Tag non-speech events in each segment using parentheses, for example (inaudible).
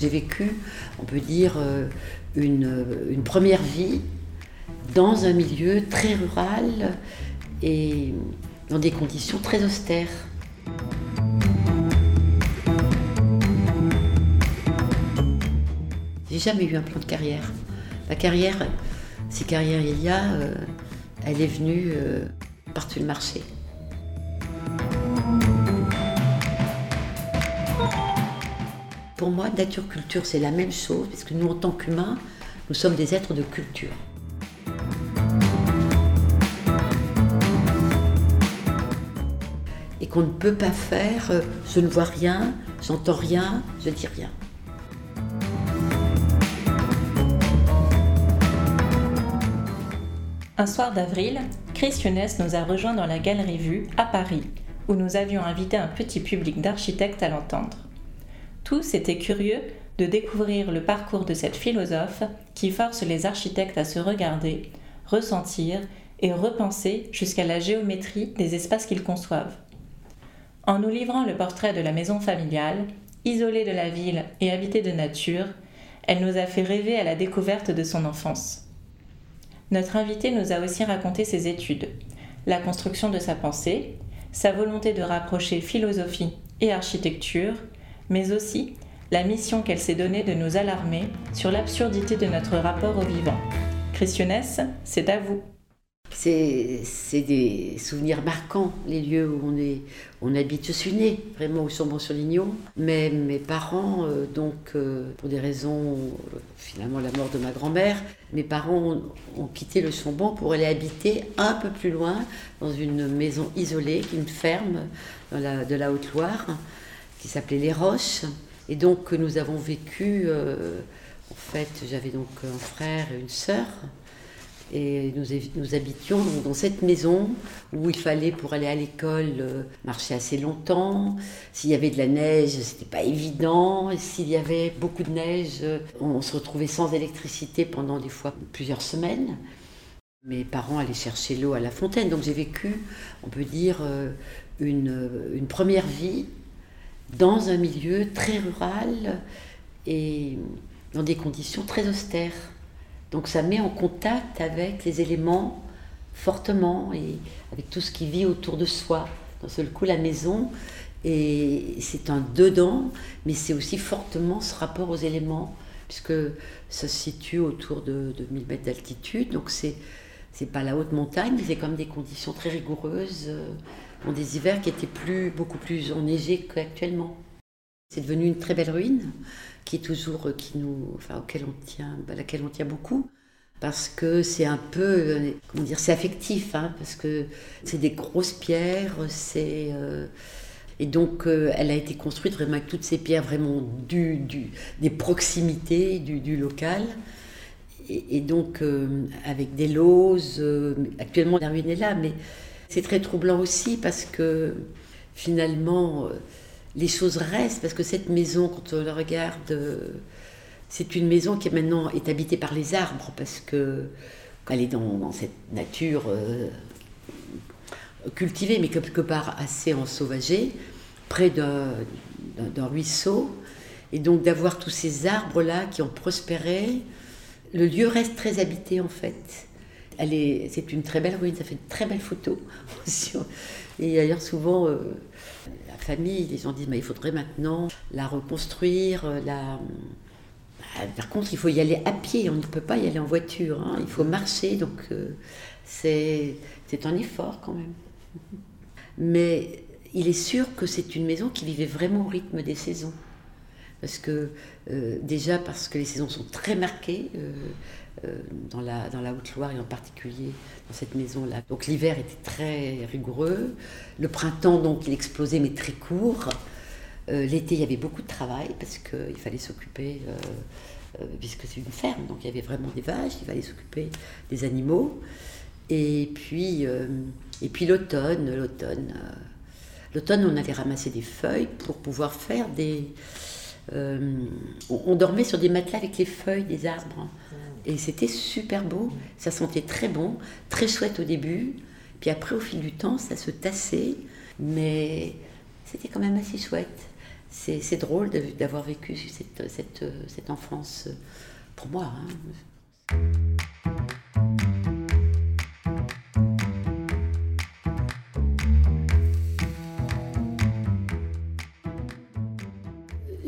J'ai vécu, on peut dire, euh, une, première vie dans un milieu très rural et dans des conditions très austères. J'ai jamais eu un plan de carrière. La carrière, si carrière il y a, euh, elle est venue euh, par-dessus le marché. Pour moi, nature-culture, c'est la même chose, parce que nous, en tant qu'humains, nous sommes des êtres de culture. Et qu'on ne peut pas faire, euh, je ne vois rien, j'entends rien, je dis rien. Un soir d'avril, Chris Younes nous a rejoints dans la Galerie Vue à Paris, où nous avions invité un petit public d'architectes à l'entendre. Tous étaient curieux de découvrir le parcours de cette philosophe qui force les architectes à se regarder, ressentir et repenser jusqu'à la géométrie des espaces qu'ils conçoivent. En nous livrant le portrait de la maison familiale, isolée de la ville et habitée de nature, elle nous a fait rêver à la découverte de son enfance. Notre invité nous a aussi raconté ses études, la construction de sa pensée, sa volonté de rapprocher philosophie et architecture, mais aussi la mission qu'elle s'est donnée de nous alarmer sur l'absurdité de notre rapport au vivant. Christionnès, c'est à vous. C'est des souvenirs marquants, les lieux où on, est, on habite. Je suis née vraiment au Chambon-sur-Lignon, mais mes parents, euh, donc euh, pour des raisons, euh, finalement la mort de ma grand-mère, mes parents ont, quitté le Chambon pour aller habiter un peu plus loin dans une maison isolée, une ferme de la Haute-Loire, qui s'appelait Les Roches. Et donc nous avons vécu, en fait j'avais donc un frère et une sœur. Et nous, habitions dans cette maison où il fallait, pour aller à l'école, euh, marcher assez longtemps. S'il y avait de la neige, c'était pas évident. S'il y avait beaucoup de neige, euh, on se retrouvait sans électricité pendant des fois plusieurs semaines. Mes parents allaient chercher l'eau à la fontaine. Donc j'ai vécu, on peut dire, euh, une, une première vie dans un milieu très rural et dans des conditions très austères. Donc ça met en contact avec les éléments fortement et avec tout ce qui vit autour de soi. D'un seul coup, la maison, et c'est un dedans, mais c'est aussi fortement ce rapport aux éléments, puisque ça se situe autour de, de 1000 mètres d'altitude, donc c'est c'est pas la haute montagne, c'est comme des conditions très rigoureuses, euh, dans des hivers qui étaient plus, beaucoup plus enneigés qu'actuellement. C'est devenu une très belle ruine qui est toujours, euh, qui nous, enfin, auquel on tient, à laquelle on tient beaucoup, parce que c'est un peu, euh, comment dire, c'est affectif, hein, parce que c'est des grosses pierres, c'est euh, et donc elle a été construite vraiment avec toutes ces pierres vraiment du, des proximités du, local. Et, donc avec des lauses, actuellement la ruine est là, mais c'est très troublant aussi parce que finalement les choses restent, parce que cette maison, quand on la regarde, euh, c'est une maison qui maintenant est habitée par les arbres, parce que elle est dans, cette nature euh, cultivée, mais quelque part assez ensauvagée, près d'un ruisseau. Et donc d'avoir tous ces arbres-là qui ont prospéré, le lieu reste très habité en fait. C'est une très belle ruine, ça fait une très belle photo. (laughs) Et d'ailleurs souvent... Euh, famille, les gens disent il faudrait maintenant la reconstruire. Euh, la... Bah, par contre, il faut y aller à pied, on ne peut pas y aller en voiture, hein. il faut marcher, donc euh, c'est un effort quand même. Mais il est sûr que c'est une maison qui vivait vraiment au rythme des saisons. Parce que, euh, déjà parce que les saisons sont très marquées, dans la, dans la Haute-Loire et en particulier dans cette maison-là. Donc l'hiver était très rigoureux, le printemps donc il explosait mais très court. Euh, l'été il y avait beaucoup de travail parce qu'il fallait s'occuper, euh, euh, puisque c'est une ferme, donc il y avait vraiment des vaches, il fallait s'occuper des animaux. Et puis, et puis l'automne, l'automne, l'automne on allait ramasser des feuilles pour pouvoir faire des... on dormait sur des matelas avec les feuilles des arbres. Et c'était super beau, ça sentait très bon, très chouette au début. Puis après, au fil du temps, ça se tassait, mais c'était quand même assez chouette. c'est drôle d'avoir vécu cette, cette, cette, enfance pour moi. Hein.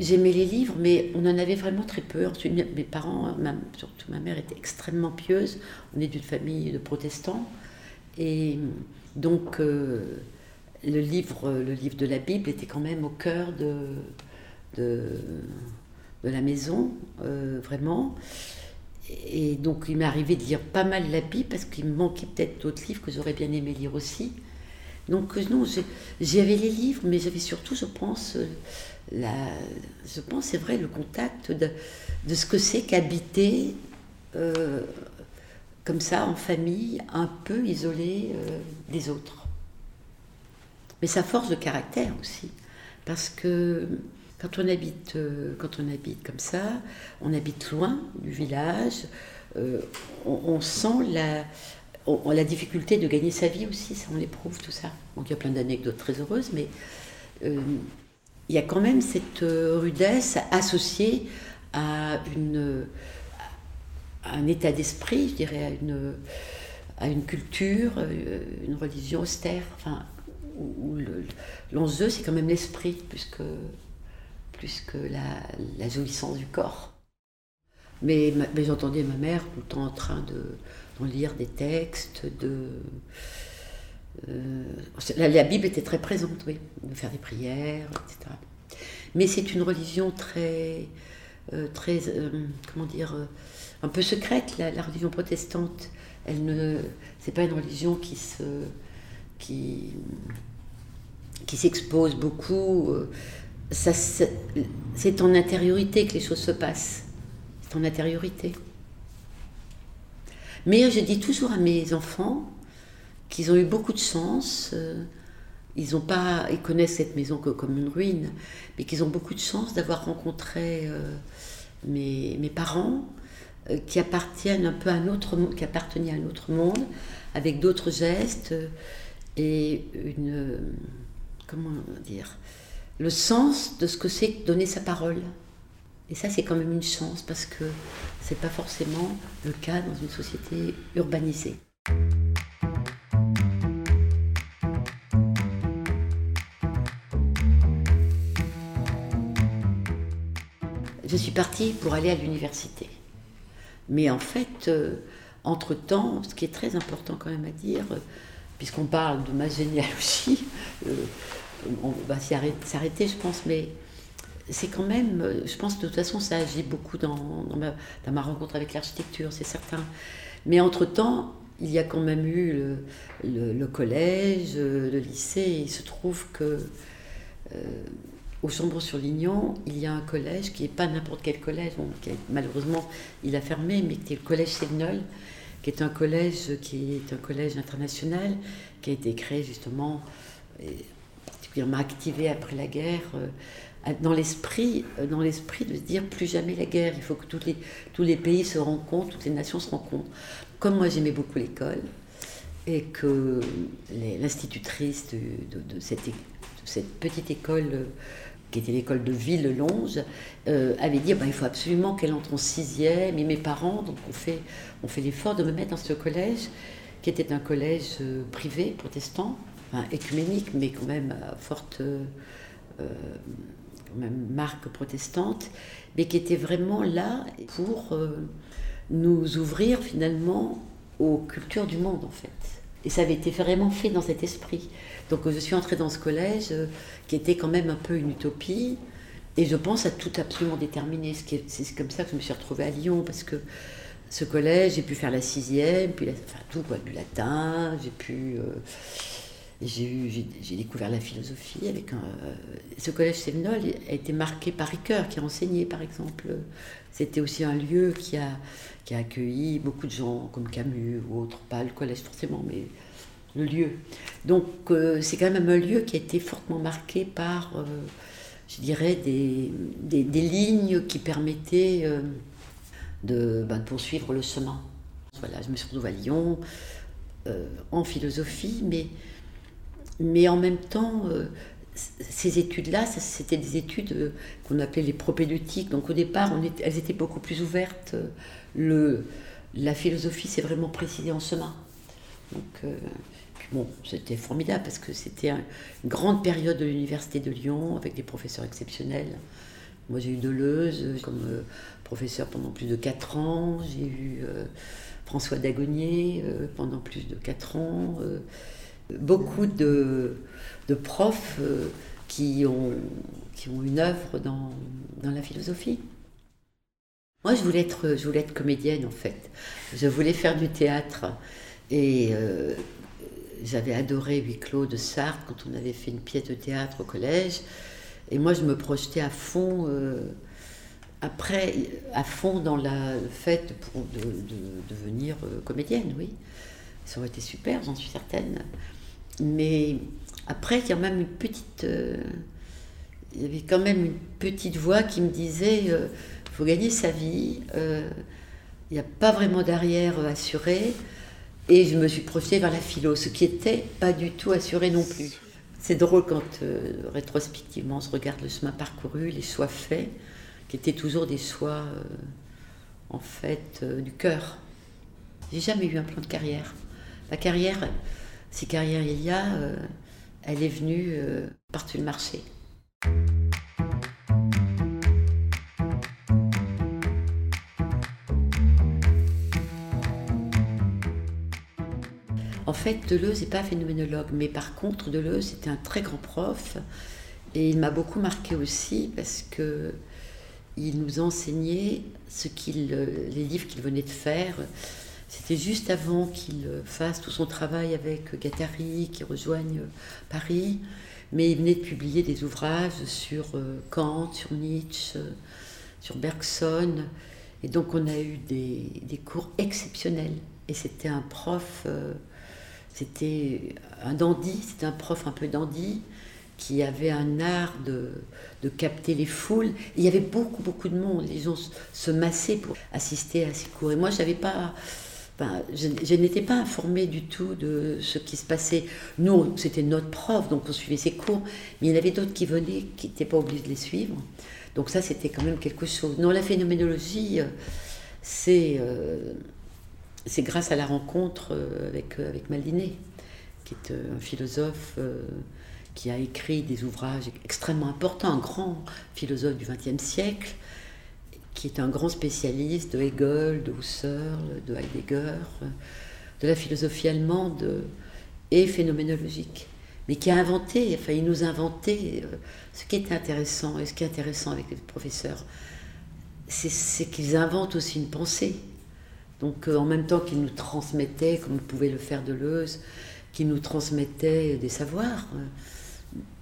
J'aimais les livres, mais on en avait vraiment très peu. Ensuite, mes parents, surtout ma mère, était extrêmement pieuse. On est d'une famille de protestants. Et donc, euh, le, livre, le livre de la Bible était quand même au cœur de, de, la maison, euh, vraiment. Et donc, il m'est arrivé de lire pas mal la Bible parce qu'il me manquait peut-être d'autres livres que j'aurais bien aimé lire aussi. Donc, non, j'avais les livres, mais j'avais surtout, je pense, je pense, c'est vrai, le contact de, de ce que c'est qu'habiter euh, comme ça, en famille, un peu isolé euh, des autres. Mais sa force de caractère aussi, parce que quand on habite, euh, quand on habite comme ça, on habite loin du village, on, sent la, la difficulté de gagner sa vie aussi, ça on l'éprouve tout ça. Donc il y a plein d'anecdotes très heureuses, mais il y a quand même cette euh, rudesse associée à, une, un état d'esprit, je dirais, à une, à culture, euh, une religion austère, enfin, où, l'enjeu c'est quand même l'esprit plus que, plus que la, la jouissance du corps. Mais, mais j'entendais ma mère tout le temps en train de, lire des textes, de, euh, la, Bible était très présente, oui, de faire des prières, etc. Mais c'est une religion très, euh, très, euh, comment dire, un peu secrète, la, religion protestante. Elle ne, c'est pas une religion qui se, qui, qui s'expose beaucoup. Ça, c'est en intériorité que les choses se passent. C'est en intériorité. Mais je dis toujours à mes enfants, qu'ils ont eu beaucoup de chance. Euh, ils, ont pas, ils connaissent cette maison que comme une ruine, mais qu'ils ont beaucoup de chance d'avoir rencontré euh, mes, mes, parents euh, qui appartiennent un peu à un autre qui appartenaient à un autre monde, avec d'autres gestes et une comment dire le sens de ce que c'est donner sa parole. Et ça, c'est quand même une chance parce que c'est pas forcément le cas dans une société urbanisée. je suis partie pour aller à l'université. Mais en fait, euh, entre-temps, ce qui est très important quand même à dire, euh, puisqu'on parle de ma généalogie, (laughs) euh, on va s'arrêter, je pense, mais c'est quand même, je pense de toute façon, ça agit beaucoup dans, ma, rencontre avec l'architecture, c'est certain. Mais entre-temps, il y a quand même eu le, collège, le lycée, il se trouve que au Chambon-sur-Lignon, il y a un collège qui n'est pas n'importe quel collège, malheureusement il a fermé, mais qui est le collège Ségnol, qui est un collège qui est un collège international, qui a été créé justement, particulièrement activé après la guerre, euh, dans l'esprit, euh, dans l'esprit de se dire plus jamais la guerre. Il faut que toutes les, tous les pays se rencontrent, toutes les nations se rencontrent. Comme moi j'aimais beaucoup l'école et que l'institutrice de, cette, petite école qui était l'école de Ville-Longe, euh, avait dit bah, il faut absolument qu'elle entre en sixième. Et mes parents, donc on fait, on fait l'effort de me mettre dans ce collège, qui était un collège euh, privé, protestant, enfin, écuménique, mais quand même à forte euh, marque protestante, mais qui était vraiment là pour nous ouvrir finalement aux cultures du monde en fait. Et ça avait été vraiment fait dans cet esprit. Donc je suis entrée dans ce collège euh, qui était quand même un peu une utopie. Et je pense à tout absolument déterminer. C'est comme ça que je me suis retrouvée à Lyon, parce que ce collège, j'ai pu faire la sixième, puis enfin, tout, du latin, j'ai pu... Euh, j'ai découvert la philosophie avec un... Ce collège Séminole a été marqué par Ricoeur, qui a enseigné, par exemple. C'était aussi un lieu qui a, qui a accueilli beaucoup de gens, comme Camus ou autres, pas le collège forcément, mais le lieu. Donc euh, c'est quand même un lieu qui a été fortement marqué par, euh, je dirais, des, des, lignes qui permettaient euh, de, ben, de, poursuivre le chemin. Voilà, je me suis retrouvée à Lyon en philosophie, mais, mais en même temps, ces études-là, c'était des études euh, qu'on appelait les propédeutiques. Donc au départ, elles étaient beaucoup plus ouvertes. La philosophie s'est vraiment précisée en chemin. Donc, euh, bon, c'était formidable parce que c'était une grande période de l'Université de Lyon avec des professeurs exceptionnels. Moi, j'ai eu Deleuze comme euh, professeur pendant plus de 4 ans. J'ai eu François Dagonier pendant plus de 4 ans. Beaucoup de profs euh, qui, ont, une œuvre dans, la philosophie. Moi, je voulais, être, comédienne, en fait. Je voulais faire du théâtre. Et euh, j'avais adoré Huis clos de Sartre quand on avait fait une pièce de théâtre au collège. Et moi, je me projetais à fond, euh, après, à fond dans la, le fait de, de devenir comédienne, oui. Ça aurait été super, j'en suis certaine. Mais après. Euh, il y avait quand même une petite voix qui me disait il euh, faut gagner sa vie, euh, il n'y a pas vraiment d'arrière assuré. Et je me suis projetée vers la philo, ce qui était pas du tout assuré non plus. C'est drôle quand rétrospectivement on se regarde le chemin parcouru, les choix faits, qui étaient toujours des choix en fait du cœur. J'ai jamais eu un plan de carrière. La carrière, si carrière il y a, elle est venue euh, par-dessus le marché. En fait, Deleuze n'est pas phénoménologue, mais par contre, Deleuze était un très grand prof et il m'a beaucoup marqué aussi parce que il nous enseignait ce qu'il, les livres qu'il venait de faire, c'était juste avant qu'il fasse tout son travail avec Gattari, qui rejoigne Paris. Mais il venait de publier des ouvrages sur euh, Kant, sur Nietzsche, sur Bergson. Et donc on a eu des, cours exceptionnels. Et c'était un prof, euh, c'était un dandy, c'était un prof un peu dandy, qui avait un art de, de capter les foules. il y avait beaucoup, beaucoup de monde. Les gens se massaient pour assister à ces cours. Et moi, je n'avais pas je, n'étais pas informée du tout de ce qui se passait. Nous, c'était notre prof, donc on suivait ses cours, mais il y en avait d'autres qui venaient, qui n'étaient pas obligés de les suivre. Donc ça, c'était quand même quelque chose. Non, la phénoménologie, euh, c'est euh, c'est grâce à la rencontre euh, avec, avec Maldiné, qui est un philosophe qui a écrit des ouvrages extrêmement importants, un grand philosophe du XXe siècle, qui est un grand spécialiste de Hegel, de Husserl, de Heidegger, de la philosophie allemande et phénoménologique, mais qui a inventé, enfin il nous a inventé euh, ce qui est intéressant, et ce qui est intéressant avec les professeurs, c'est qu'ils inventent aussi une pensée. Donc euh, en même temps qu'ils nous transmettaient, comme pouvait le faire Deleuze, qu'ils nous transmettaient des savoirs.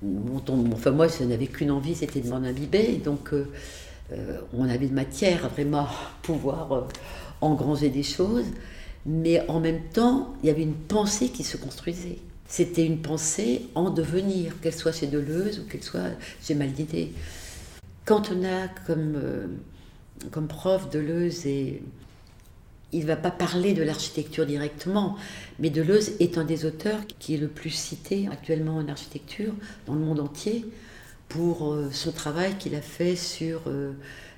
Euh, enfin moi, je n'avais qu'une envie, c'était de m'en imbiber. Donc on avait de matière vraiment (laughs) pouvoir euh, engranger des choses, mais en même temps, il y avait une pensée qui se construisait. C'était une pensée en devenir, qu'elle soit chez Deleuze ou qu'elle soit chez Maldiné. Quand on a comme, euh, comme prof Deleuze et il ne va pas parler de l'architecture directement, mais Deleuze est un des auteurs qui est le plus cité actuellement en architecture dans le monde entier pour euh, son travail qu'il a fait sur euh,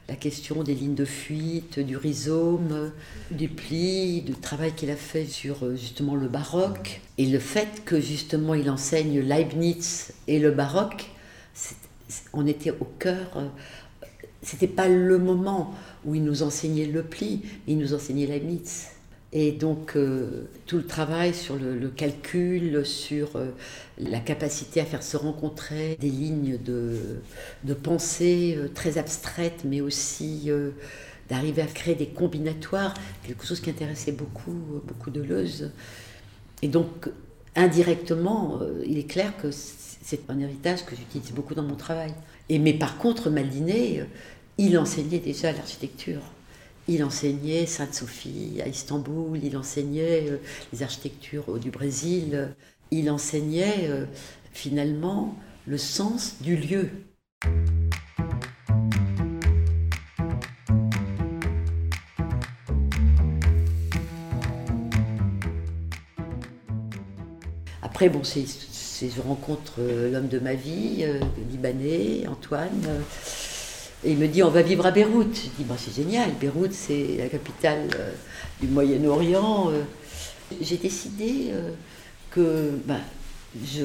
la question des lignes de fuite, du rhizome, du pli, du travail qu'il a fait sur euh, justement le baroque. Et le fait que justement il enseigne Leibniz et le baroque, on était au cœur, c'était pas le moment où il nous enseignait le pli, il nous enseignait Leibniz. Et donc euh, tout le travail sur le, calcul, sur euh, la capacité à faire se rencontrer des lignes de, pensée euh, très abstraites, mais aussi d'arriver à créer des combinatoires, quelque chose qui intéressait beaucoup, beaucoup de. Et donc indirectement, il est clair que c'est un héritage que j'utilise beaucoup dans mon travail. Et, mais par contre, Maldiné, il enseignait déjà l'architecture. Il enseignait Sainte-Sophie à Istanbul, il enseignait euh, les architectures du Brésil, il enseignait euh, finalement le sens du lieu. Après, bon, c'est je rencontre l'homme de ma vie, libanais, Antoine. Et il me dit, on va vivre à Beyrouth. Je dis, bah, c'est génial, Beyrouth, c'est la capitale du Moyen-Orient. J'ai décidé que bah, je,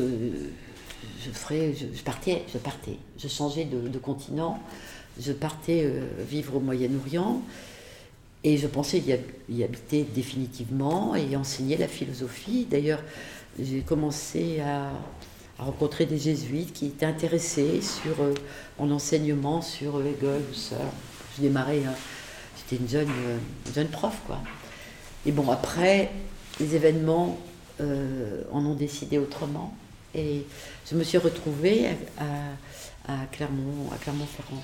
je, ferais, je, partais, je partais, je changeais de, continent, je partais vivre au Moyen-Orient. Et je pensais y, habiter définitivement et enseigner la philosophie. D'ailleurs, j'ai commencé à, rencontrer des jésuites qui étaient intéressés sur euh, mon enseignement sur Hegel ça. Je démarrais, hein. j'étais une jeune, euh, jeune prof, quoi. Et bon, après, les événements euh, en ont décidé autrement. Et je me suis retrouvée à, à, Clermont, à Clermont-Ferrand.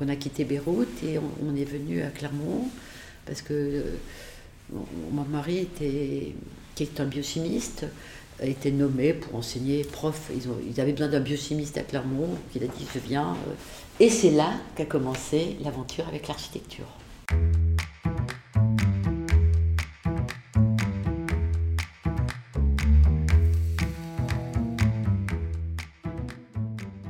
On a quitté Beyrouth et on est venu à Clermont parce que euh, mon mari, était, qui est un biochimiste, a été nommé pour enseigner prof. Ils, avaient besoin d'un biochimiste à Clermont, il a dit je viens. Euh. Et c'est là qu'a commencé l'aventure avec l'architecture.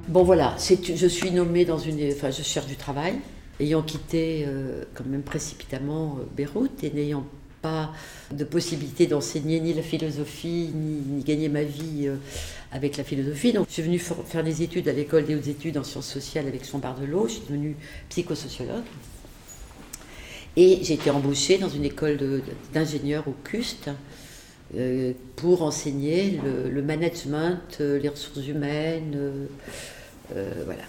Bon voilà, je suis nommée dans une... Enfin, je cherche du travail ayant quitté euh, quand même précipitamment euh, Beyrouth et n'ayant pas de possibilité d'enseigner ni la philosophie, ni, gagner ma vie euh, avec la philosophie. Donc je suis venue faire des études à l'école des hautes études en sciences sociales avec Jean Bardelot. Je suis devenue psychosociologue. Et j'ai été embauchée dans une école d'ingénieurs au CUST pour enseigner le, le management, les ressources humaines. voilà.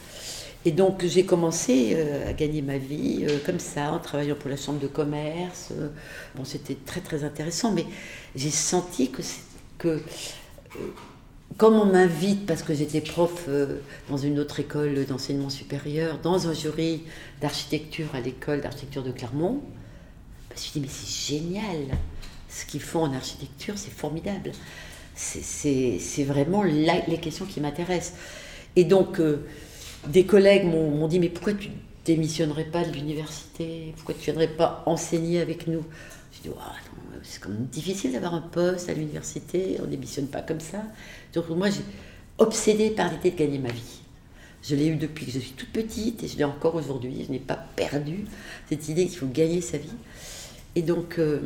Et donc j'ai commencé euh, à gagner ma vie euh, comme ça, en travaillant pour la chambre de commerce. Euh, bon, c'était très très intéressant, mais j'ai senti que, que comme on m'invite, parce que j'étais prof dans une autre école d'enseignement supérieur, dans un jury d'architecture à l'école d'architecture de Clermont, je me suis dit, mais c'est génial, ce qu'ils font en architecture, c'est formidable. C'est vraiment les questions qui m'intéressent. Et donc, des collègues m'ont dit mais pourquoi tu démissionnerais pas de l'université? Pourquoi tu viendrais pas enseigner avec nous? Je dis c'est quand même difficile d'avoir un poste à l'université, on démissionne pas comme ça. Donc moi j'ai obsédé par l'idée de gagner ma vie. Je l'ai eu depuis que je suis toute petite et je l'ai encore aujourd'hui. Je n'ai pas perdu cette idée qu'il faut gagner sa vie. Et donc euh,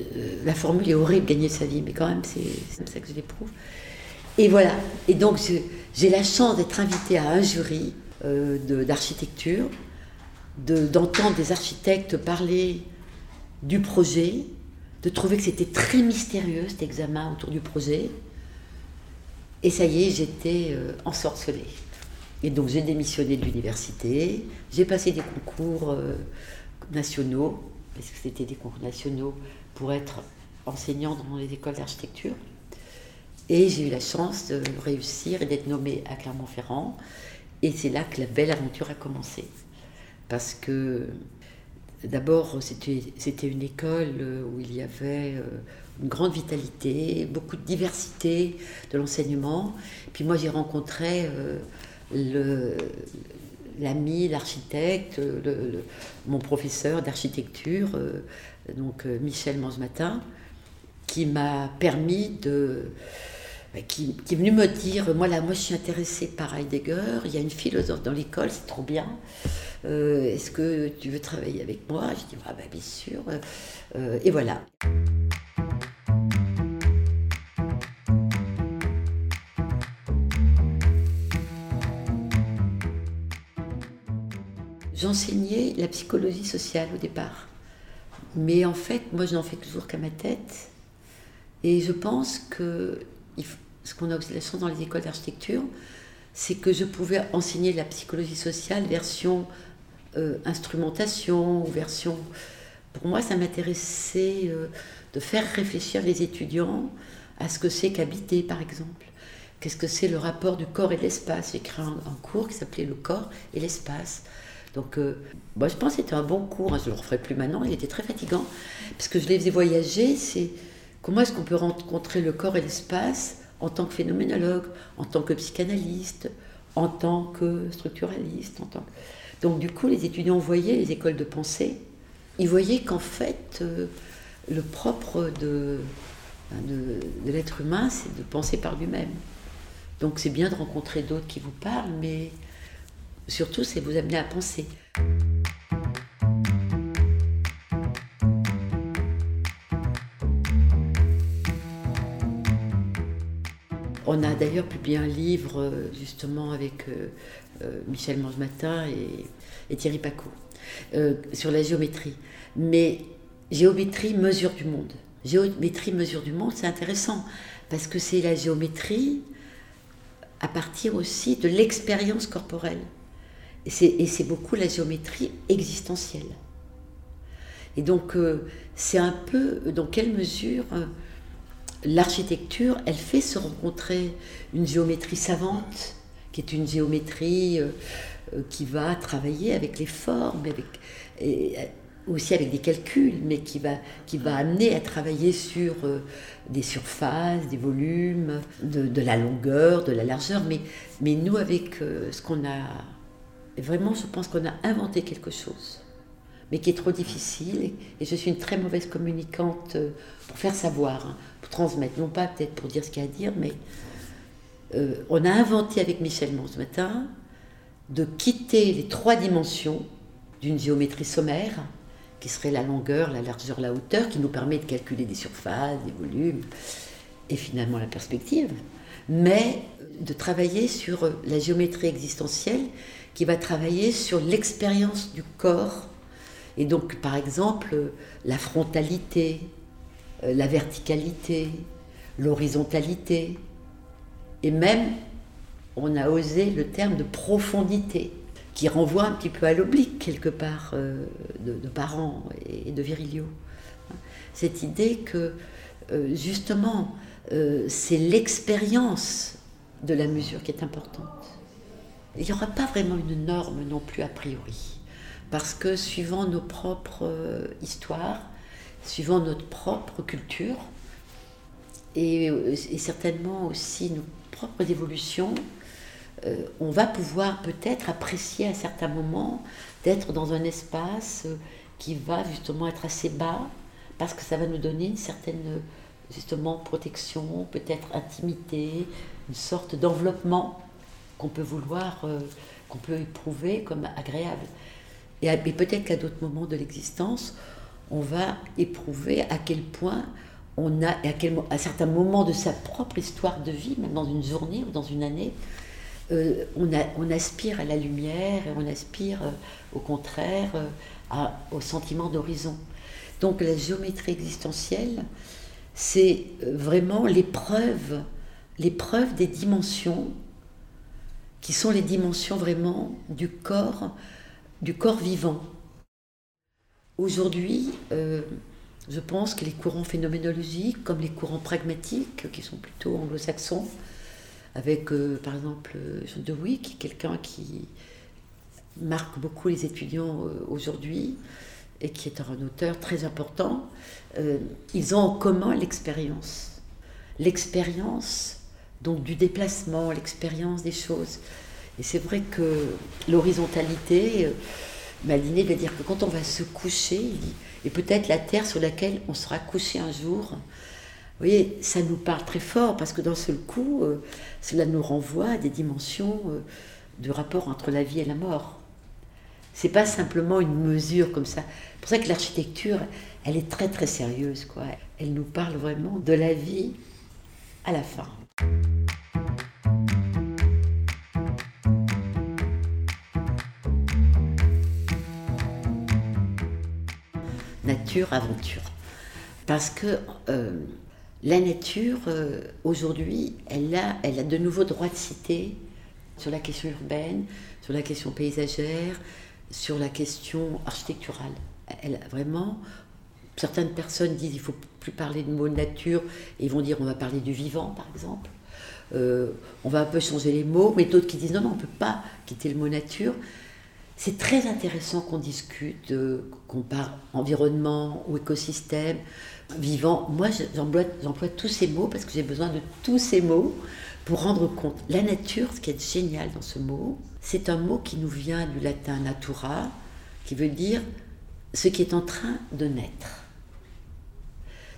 euh, la formule est horrible, gagner sa vie, mais quand même c'est comme ça que je l'éprouve. Et voilà. Et donc, j'ai la chance d'être invitée à un jury euh, d'architecture, d'entendre des architectes parler du projet, de trouver que c'était très mystérieux cet examen autour du projet. Et ça y est, j'étais euh, ensorcelée. Et donc j'ai démissionné de l'université, j'ai passé des concours euh, nationaux, parce que c'était des concours nationaux pour être enseignant dans les écoles d'architecture. Et j'ai eu la chance de réussir et d'être nommée à Clermont-Ferrand. Et c'est là que la belle aventure a commencé. Parce que d'abord, c'était une école où il y avait euh, une grande vitalité, beaucoup de diversité de l'enseignement. Puis moi, j'ai rencontré euh, l'ami, l'architecte, mon professeur d'architecture, euh, donc Michel Matin, qui m'a permis de qui, est venu me dire, moi là, moi je suis intéressée par Heidegger, il y a une philosophe dans l'école, c'est trop bien. Euh, est-ce que tu veux travailler avec moi? Je dis, ah ben, bien sûr. Euh, et voilà. J'enseignais la psychologie sociale au départ. Mais en fait, moi, je n'en fais toujours qu'à ma tête. Et je pense que ce qu'on chance dans les écoles d'architecture, c'est que je pouvais enseigner la psychologie sociale version euh, instrumentation ou version. Pour moi, ça m'intéressait euh, de faire réfléchir les étudiants à ce que c'est qu'habiter, par exemple. Qu'est-ce que c'est le rapport du corps et de l'espace? J'ai créé un, cours qui s'appelait Le corps et l'espace. Donc, euh, moi, je pense que c'était un bon cours. Hein, je ne le referai plus maintenant. Il était très fatigant. Parce que je les faisais voyager. C'est Comment est-ce qu'on peut rencontrer le corps et l'espace en tant que phénoménologue, en tant que psychanalyste, en tant que structuraliste en tant Donc du coup, les étudiants voyaient les écoles de pensée, ils voyaient qu'en fait, euh, le propre de, de l'être humain, c'est de penser par lui-même. Donc c'est bien de rencontrer d'autres qui vous parlent, mais surtout c'est vous amener à penser. On a d'ailleurs publié un livre euh, justement avec euh, euh, Michel Mange-Matin et, Thierry Paco sur la géométrie. Mais géométrie, mesure du monde. Géométrie, mesure du monde, c'est intéressant parce que c'est la géométrie à partir aussi de l'expérience corporelle. Et c'est beaucoup la géométrie existentielle. Et donc, c'est un peu dans quelle mesure l'architecture, elle fait se rencontrer une géométrie savante, qui est une géométrie euh, euh, qui va travailler avec les formes, avec, euh, aussi avec des calculs, mais qui va, qui va amener à travailler sur des surfaces, des volumes, de, la longueur, de la largeur. Mais, mais nous, avec ce qu'on a... Vraiment, je pense qu'on a inventé quelque chose mais qui est trop difficile. Et, je suis une très mauvaise communicante pour faire savoir. Transmettre, non pas peut-être pour dire ce qu'il y a à dire, mais euh, on a inventé avec Michel Mont ce matin de quitter les trois dimensions d'une géométrie sommaire, qui serait la longueur, la largeur, la hauteur, qui nous permet de calculer des surfaces, des volumes, et finalement la perspective, mais de travailler sur la géométrie existentielle, qui va travailler sur l'expérience du corps, et donc par exemple la frontalité, la verticalité, l'horizontalité, et même on a osé le terme de profondité, qui renvoie un petit peu à l'oblique quelque part euh, de, Parent et de Virilio. Cette idée que euh, justement c'est l'expérience de la mesure qui est importante. Il n'y aura pas vraiment une norme non plus a priori, parce que suivant nos propres histoires, suivant notre propre culture et, certainement aussi nos propres évolutions, euh, on va pouvoir peut-être apprécier à certains moments d'être dans un espace qui va justement être assez bas parce que ça va nous donner une certaine justement protection, peut-être intimité, une sorte d'enveloppement qu'on peut vouloir, euh, qu'on peut éprouver comme agréable. Et, et peut-être qu'à d'autres moments de l'existence, on va éprouver à quel point on a, à, quel, à certains moments de sa propre histoire de vie, même dans une journée ou dans une année, euh, on, aspire à la lumière et on aspire euh, au contraire euh, au sentiment d'horizon. Donc la géométrie existentielle, c'est vraiment l'épreuve, l'épreuve des dimensions qui sont les dimensions vraiment du corps, du corps vivant. Aujourd'hui, euh, je pense que les courants phénoménologiques, comme les courants pragmatiques, qui sont plutôt anglo-saxons, avec euh, par exemple John Dewey, qui est quelqu'un qui marque beaucoup les étudiants euh, aujourd'hui et qui est un auteur très important, ils ont en commun l'expérience. L'expérience donc du déplacement, l'expérience des choses. Et c'est vrai que l'horizontalité Maliné va dire que quand on va se coucher, et peut-être la terre sur laquelle on sera couché un jour, vous voyez, ça nous parle très fort parce que d'un seul coup, euh, cela nous renvoie à des dimensions euh, de rapport entre la vie et la mort. C'est pas simplement une mesure comme ça. C'est pour ça que l'architecture, elle est très très sérieuse, quoi. Elle nous parle vraiment de la vie à la fin. Nature, aventure. Parce que euh, la nature, euh, aujourd'hui, elle a, elle a de nouveaux droits de cité sur la question urbaine, sur la question paysagère, sur la question architecturale. Elle a vraiment, certaines personnes disent il faut plus parler de mot nature, et ils vont dire on va parler du vivant, par exemple. Euh, on va un peu changer les mots, mais d'autres qui disent non, non, on ne peut pas quitter le mot nature. C'est très intéressant qu'on discute, euh, qu'on parle environnement ou écosystème, vivant. Moi, j'emploie tous ces mots parce que j'ai besoin de tous ces mots pour rendre compte. La nature, ce qui est génial dans ce mot, c'est un mot qui nous vient du latin natura, qui veut dire ce qui est en train de naître.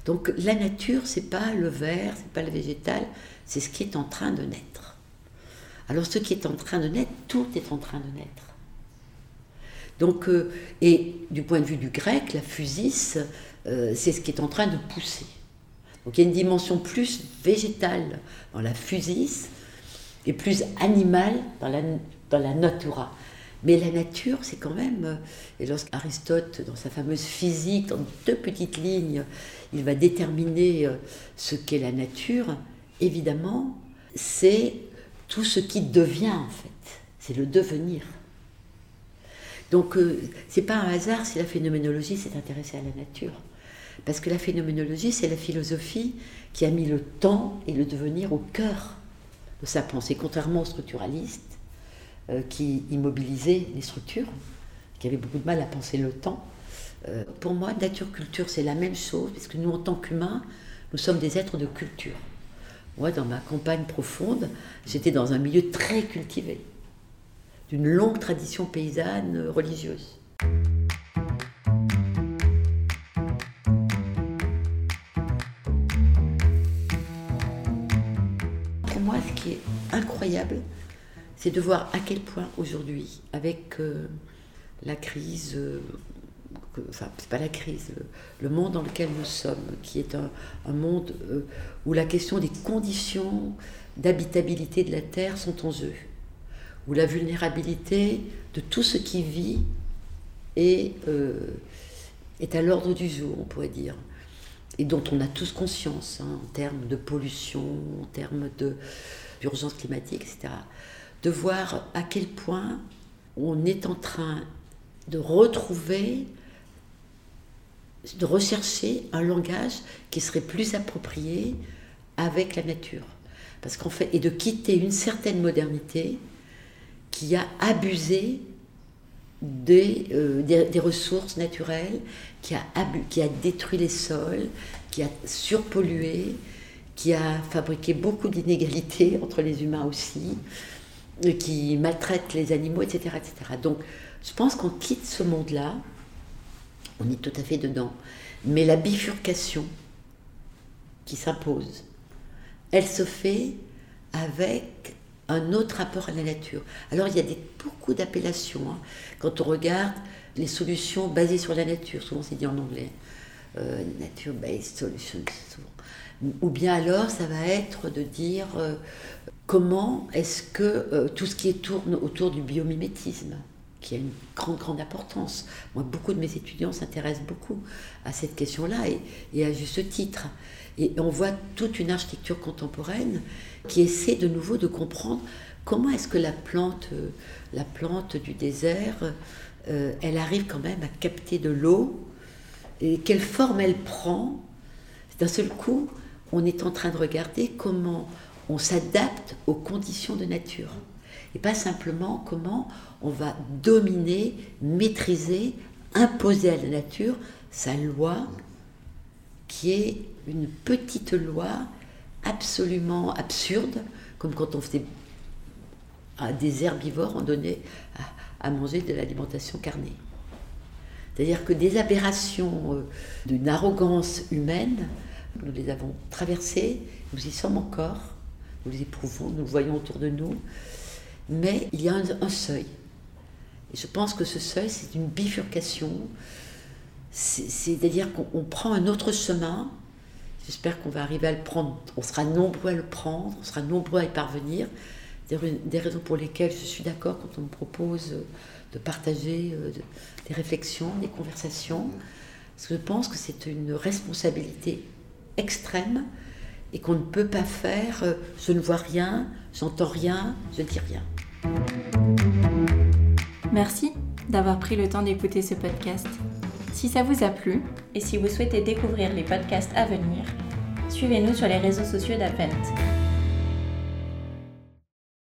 Donc la nature, c'est pas le vert, c'est pas le végétal, c'est ce qui est en train de naître. Alors ce qui est en train de naître, tout est en train de naître. Donc, euh, et du point de vue du grec, la physis, euh, c'est ce qui est en train de pousser. Donc il y a une dimension plus végétale dans la physis et plus animale dans la, dans la natura. Mais la nature, c'est quand même, euh, et lorsqu'Aristote, dans sa fameuse physique, dans deux petites lignes, il va déterminer ce qu'est la nature, évidemment, c'est tout ce qui devient en fait, c'est le devenir. Donc euh, c'est pas un hasard si la phénoménologie s'est intéressée à la nature. Parce que la phénoménologie, c'est la philosophie qui a mis le temps et le devenir au cœur de sa pensée, contrairement aux structuralistes euh, qui immobilisaient les structures, qui avaient beaucoup de mal à penser le temps. Euh, pour moi, nature-culture, c'est la même chose, puisque nous, en tant qu'humains, nous sommes des êtres de culture. Moi, dans ma campagne profonde, j'étais dans un milieu très cultivé d'une longue tradition paysanne religieuse. Pour moi, ce qui est incroyable, c'est de voir à quel point aujourd'hui, avec euh, la crise, euh, enfin, c'est pas la crise, le, monde dans lequel nous sommes, qui est un, monde euh, où la question des conditions d'habitabilité de la Terre sont en jeu où la vulnérabilité de tout ce qui vit est, euh, est à l'ordre du jour, on pourrait dire, et dont on a tous conscience hein, en termes de pollution, en termes d'urgence climatique, etc. De voir à quel point on est en train de retrouver, de rechercher un langage qui serait plus approprié avec la nature. Parce qu'en fait, et de quitter une certaine modernité qui a abusé des, euh, des, ressources naturelles, qui a, qui a détruit les sols, qui a surpollué, qui a fabriqué beaucoup d'inégalités (laughs) entre les humains aussi, euh, qui maltraite les animaux, etc. etc. Donc je pense qu'on quitte ce monde-là, on est tout à fait dedans, mais la bifurcation qui s'impose, elle se fait avec un autre rapport à la nature. Alors il y a des, beaucoup d'appellations. Hein. Quand on regarde les solutions basées sur la nature, souvent c'est dit en anglais, euh, nature-based solutions, Ou bien alors ça va être de dire euh, comment est-ce que euh, tout ce qui tourne autour du biomimétisme, qui a une grande, grande importance. Moi, beaucoup de mes étudiants s'intéressent beaucoup à cette question-là et, et à juste titre. Et on voit toute une architecture contemporaine qui essaie de nouveau de comprendre comment est-ce que la plante, euh, la plante du désert, euh, elle arrive quand même à capter de l'eau et quelle forme elle prend. D'un seul coup, on est en train de regarder comment on s'adapte aux conditions de nature. Et pas simplement comment on va dominer, maîtriser, imposer à la nature sa loi, qui est une petite loi absolument absurde, comme quand on faisait à des herbivores, on donnait à, manger de l'alimentation carnée. C'est-à-dire que des aberrations euh, d'une arrogance humaine, nous les avons traversées, nous y sommes encore, nous les éprouvons, nous le voyons autour de nous, mais il y a un, seuil. Et je pense que ce seuil, c'est une bifurcation, c'est-à-dire qu'on prend un autre chemin J'espère qu'on va arriver à le prendre. On sera nombreux à le prendre, on sera nombreux à y parvenir. Des raisons pour lesquelles je suis d'accord quand on me propose de partager euh, des réflexions, des conversations. Parce que je pense que c'est une responsabilité extrême et qu'on ne peut pas faire euh, je ne vois rien, j'entends rien, je dis rien. Merci d'avoir pris le temps d'écouter ce podcast. Si ça vous a plu et si vous souhaitez découvrir les podcasts à venir, suivez-nous sur les réseaux sociaux d'Advent.